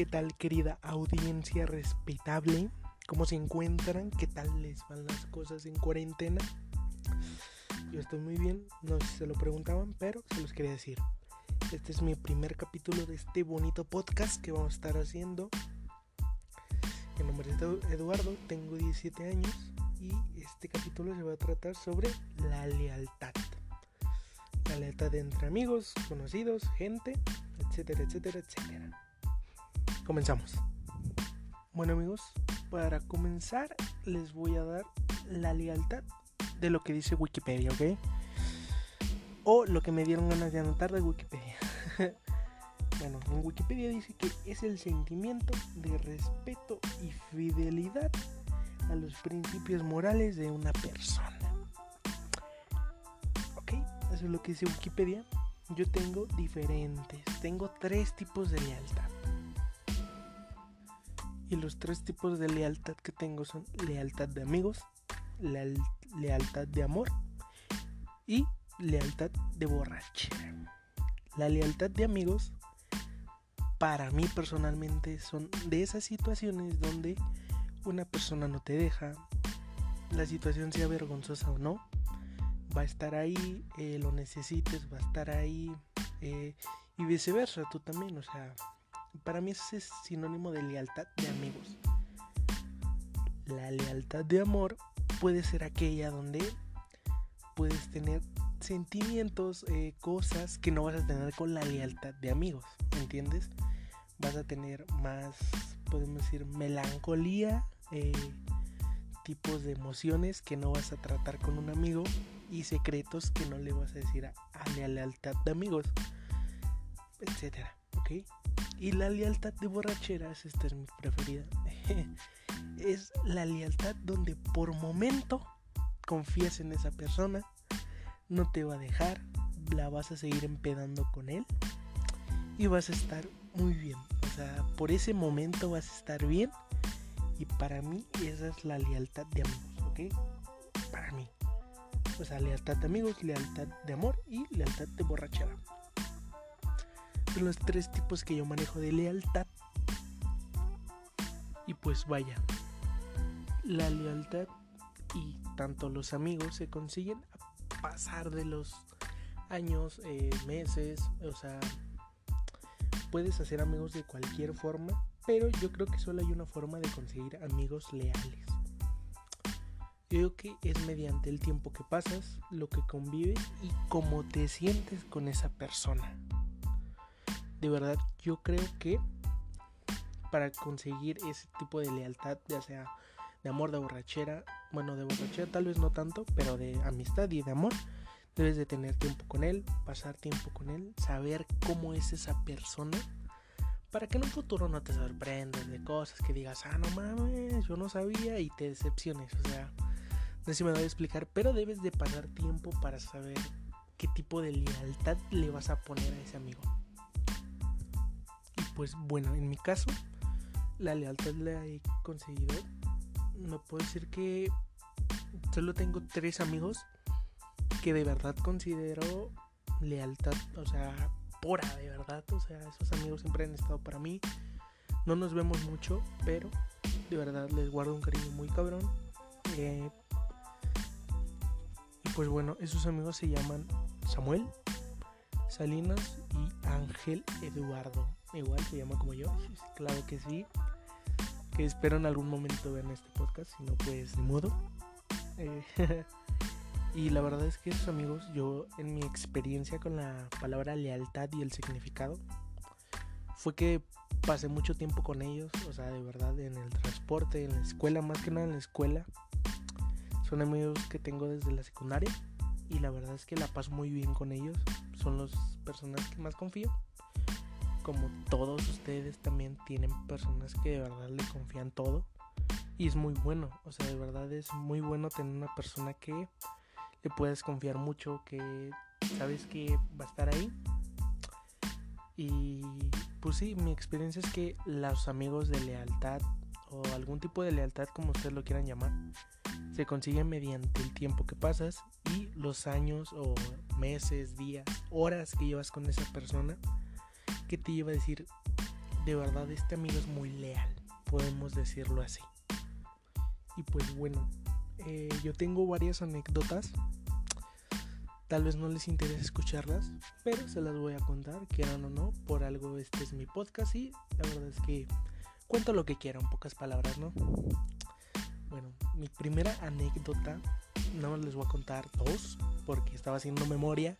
¿Qué tal querida audiencia respetable? ¿Cómo se encuentran? ¿Qué tal les van las cosas en cuarentena? Yo estoy muy bien, no sé si se lo preguntaban, pero se los quería decir. Este es mi primer capítulo de este bonito podcast que vamos a estar haciendo. Mi nombre es Eduardo, tengo 17 años y este capítulo se va a tratar sobre la lealtad. La lealtad entre amigos, conocidos, gente, etcétera, etcétera, etcétera. Comenzamos. Bueno amigos, para comenzar les voy a dar la lealtad de lo que dice Wikipedia, ¿ok? O lo que me dieron ganas de anotar de Wikipedia. bueno, en Wikipedia dice que es el sentimiento de respeto y fidelidad a los principios morales de una persona. ¿Ok? Eso es lo que dice Wikipedia. Yo tengo diferentes, tengo tres tipos de lealtad. Y los tres tipos de lealtad que tengo son lealtad de amigos, lealtad de amor y lealtad de borrachera. La lealtad de amigos para mí personalmente son de esas situaciones donde una persona no te deja, la situación sea vergonzosa o no, va a estar ahí, eh, lo necesites, va a estar ahí eh, y viceversa, tú también, o sea, para mí ese es sinónimo de lealtad de amigos. La lealtad de amor puede ser aquella donde puedes tener sentimientos, eh, cosas que no vas a tener con la lealtad de amigos, ¿entiendes? Vas a tener más, podemos decir, melancolía, eh, tipos de emociones que no vas a tratar con un amigo y secretos que no le vas a decir a, a la lealtad de amigos, etcétera, Y la lealtad de borracheras, esta es mi preferida, es la lealtad donde por momento confías en esa persona, no te va a dejar, la vas a seguir empedando con él y vas a estar muy bien. O sea, por ese momento vas a estar bien y para mí esa es la lealtad de amigos, ¿ok? Para mí. O sea, lealtad de amigos, lealtad de amor y lealtad de borrachera. Los tres tipos que yo manejo de lealtad. Y pues vaya, la lealtad y tanto los amigos se consiguen a pasar de los años, eh, meses, o sea, puedes hacer amigos de cualquier forma, pero yo creo que solo hay una forma de conseguir amigos leales. Yo creo que es mediante el tiempo que pasas, lo que convives y cómo te sientes con esa persona de verdad yo creo que para conseguir ese tipo de lealtad, ya sea de amor, de borrachera, bueno, de borrachera tal vez no tanto, pero de amistad y de amor, debes de tener tiempo con él, pasar tiempo con él, saber cómo es esa persona, para que en un futuro no te sorprendas de cosas que digas, ah, no mames, yo no sabía y te decepciones, o sea, no sé si me voy a explicar, pero debes de pasar tiempo para saber qué tipo de lealtad le vas a poner a ese amigo pues bueno, en mi caso, la lealtad la he conseguido. No puedo decir que solo tengo tres amigos que de verdad considero lealtad, o sea, pura, de verdad. O sea, esos amigos siempre han estado para mí. No nos vemos mucho, pero de verdad les guardo un cariño muy cabrón. Eh, y pues bueno, esos amigos se llaman Samuel, Salinas y Ángel Eduardo igual se llama como yo. Claro que sí. Que espero en algún momento vean este podcast. Si no, pues de modo. Eh, y la verdad es que esos amigos, yo en mi experiencia con la palabra lealtad y el significado, fue que pasé mucho tiempo con ellos. O sea, de verdad, en el transporte, en la escuela, más que nada en la escuela. Son amigos que tengo desde la secundaria. Y la verdad es que la paso muy bien con ellos. Son las personas que más confío como todos ustedes también tienen personas que de verdad le confían todo y es muy bueno, o sea, de verdad es muy bueno tener una persona que le puedes confiar mucho, que sabes que va a estar ahí. Y pues sí, mi experiencia es que los amigos de lealtad o algún tipo de lealtad como ustedes lo quieran llamar, se consiguen mediante el tiempo que pasas y los años o meses, días, horas que llevas con esa persona que te lleva a decir, de verdad este amigo es muy leal, podemos decirlo así. Y pues bueno, eh, yo tengo varias anécdotas. Tal vez no les interese escucharlas, pero se las voy a contar, quieran o no. Por algo este es mi podcast y la verdad es que cuento lo que quiera, en pocas palabras, ¿no? Bueno, mi primera anécdota, no les voy a contar dos, porque estaba haciendo memoria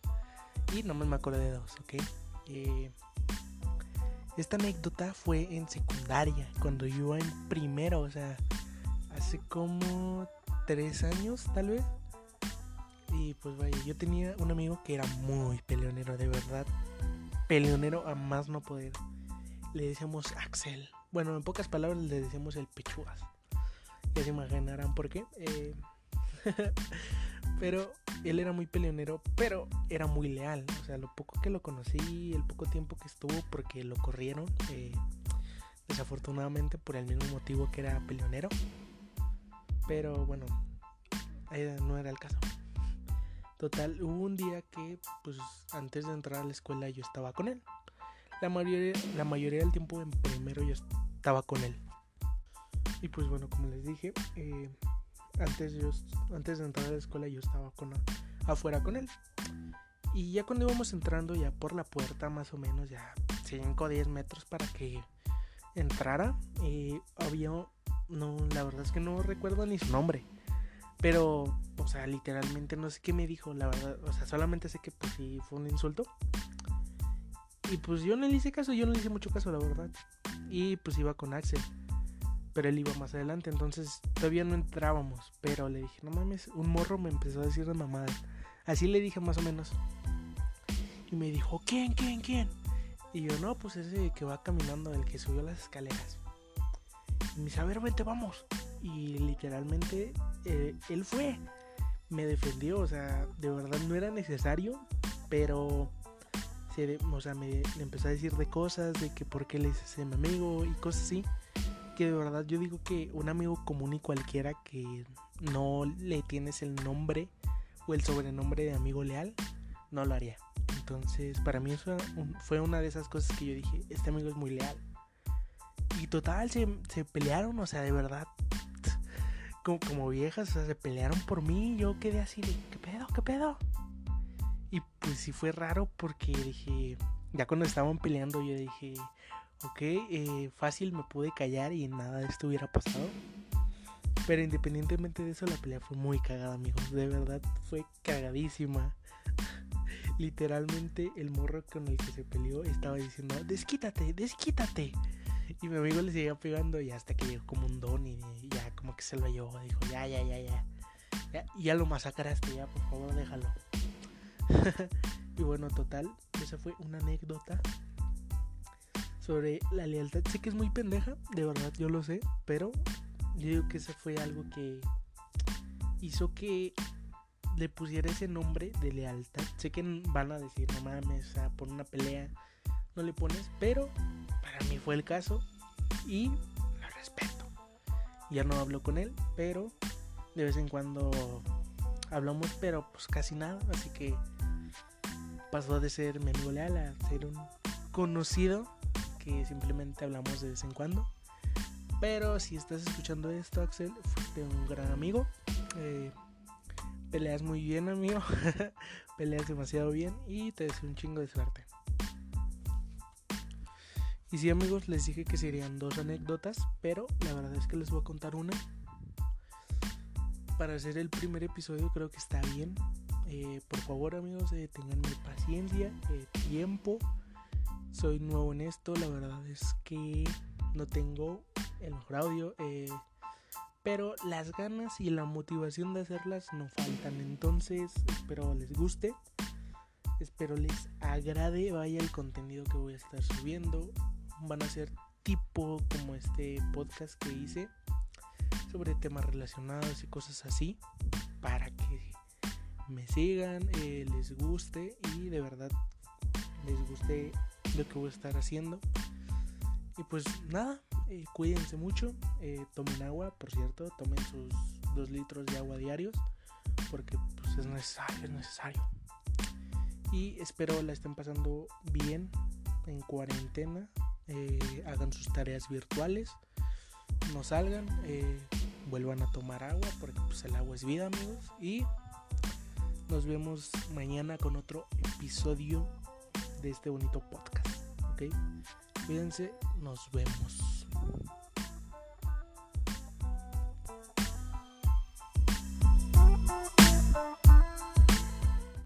y no me acordé de dos, ¿ok? Eh, esta anécdota fue en secundaria, cuando yo iba en primero, o sea, hace como tres años tal vez. Y pues vaya, yo tenía un amigo que era muy peleonero, de verdad. Peleonero a más no poder. Le decíamos Axel. Bueno, en pocas palabras le decíamos el pechugas. Ya se imaginarán por qué. Eh, pero él era muy peleonero, pero era muy leal. O sea, lo poco que lo conocí, el poco tiempo que estuvo, porque lo corrieron, eh, desafortunadamente por el mismo motivo que era peleonero. Pero bueno, no era el caso. Total, hubo un día que, pues, antes de entrar a la escuela yo estaba con él. La mayoría, la mayoría del tiempo en primero yo estaba con él. Y pues bueno, como les dije, eh, antes, yo, antes de entrar a la escuela yo estaba con, afuera con él. Y ya cuando íbamos entrando ya por la puerta más o menos, ya 5 o 10 metros para que entrara, eh, había, no, la verdad es que no recuerdo ni su nombre. Pero, o sea, literalmente no sé qué me dijo, la verdad. O sea, solamente sé que pues sí fue un insulto. Y pues yo no le hice caso, yo no le hice mucho caso, la verdad. Y pues iba con Axel pero él iba más adelante, entonces todavía no entrábamos, pero le dije, no mames, un morro me empezó a decir de mamada. Así le dije más o menos. Y me dijo, ¿quién, quién, quién? Y yo, no, pues ese que va caminando, el que subió las escaleras. Y me dice, a ver, vente, vamos. Y literalmente eh, él fue, me defendió, o sea, de verdad no era necesario, pero se, o sea, me, empezó a decir de cosas, de que por qué le hice a mi amigo y cosas así de verdad yo digo que un amigo común y cualquiera que no le tienes el nombre o el sobrenombre de amigo leal, no lo haría. Entonces, para mí eso fue una de esas cosas que yo dije, este amigo es muy leal. Y total, se, pelearon, o sea, de verdad, como, como viejas, o sea, se pelearon por mí. Yo quedé así de, ¿qué pedo? ¿Qué pedo? Y pues sí fue raro porque dije, ya cuando estaban peleando, yo dije, ok, eh, fácil me pude callar y nada de esto hubiera pasado. Pero independientemente de eso, la pelea fue muy cagada, amigos. De verdad, fue cagadísima. Literalmente, el morro con el que se peleó estaba diciendo: Desquítate, desquítate. Y mi amigo le seguía pegando y hasta que llegó como un don y ya como que se lo llevó. Dijo: Ya, ya, ya, ya. Ya, ya lo masacraste, ya, por favor, déjalo. y bueno, total, esa fue una anécdota sobre la lealtad. Sé que es muy pendeja, de verdad, yo lo sé, pero yo digo que eso fue algo que hizo que le pusiera ese nombre de lealtad. Sé que van a decir, no mames, por una pelea no le pones, pero para mí fue el caso y lo respeto. Ya no hablo con él, pero de vez en cuando hablamos, pero pues casi nada, así que pasó de ser mi amigo leal a ser un conocido que simplemente hablamos de vez en cuando. Pero si estás escuchando esto, Axel, fuiste un gran amigo. Eh, peleas muy bien, amigo. peleas demasiado bien y te deseo un chingo de suerte. Y sí, amigos, les dije que serían dos anécdotas, pero la verdad es que les voy a contar una. Para hacer el primer episodio creo que está bien. Eh, por favor, amigos, eh, tengan paciencia, tiempo soy nuevo en esto, la verdad es que no tengo el mejor audio, eh, pero las ganas y la motivación de hacerlas no faltan. Entonces, espero les guste, espero les agrade, vaya el contenido que voy a estar subiendo. Van a ser tipo como este podcast que hice sobre temas relacionados y cosas así, para que me sigan, eh, les guste y de verdad les guste lo que voy a estar haciendo. Y pues nada, eh, cuídense mucho, eh, tomen agua, por cierto, tomen sus dos litros de agua diarios, porque pues es necesario, es necesario. Y espero la estén pasando bien en cuarentena, eh, hagan sus tareas virtuales, no salgan, vuelvan a tomar agua, porque pues, el agua es vida, amigos. Y nos vemos mañana con otro episodio de este bonito podcast. ¿Ok? Cuídense, nos vemos.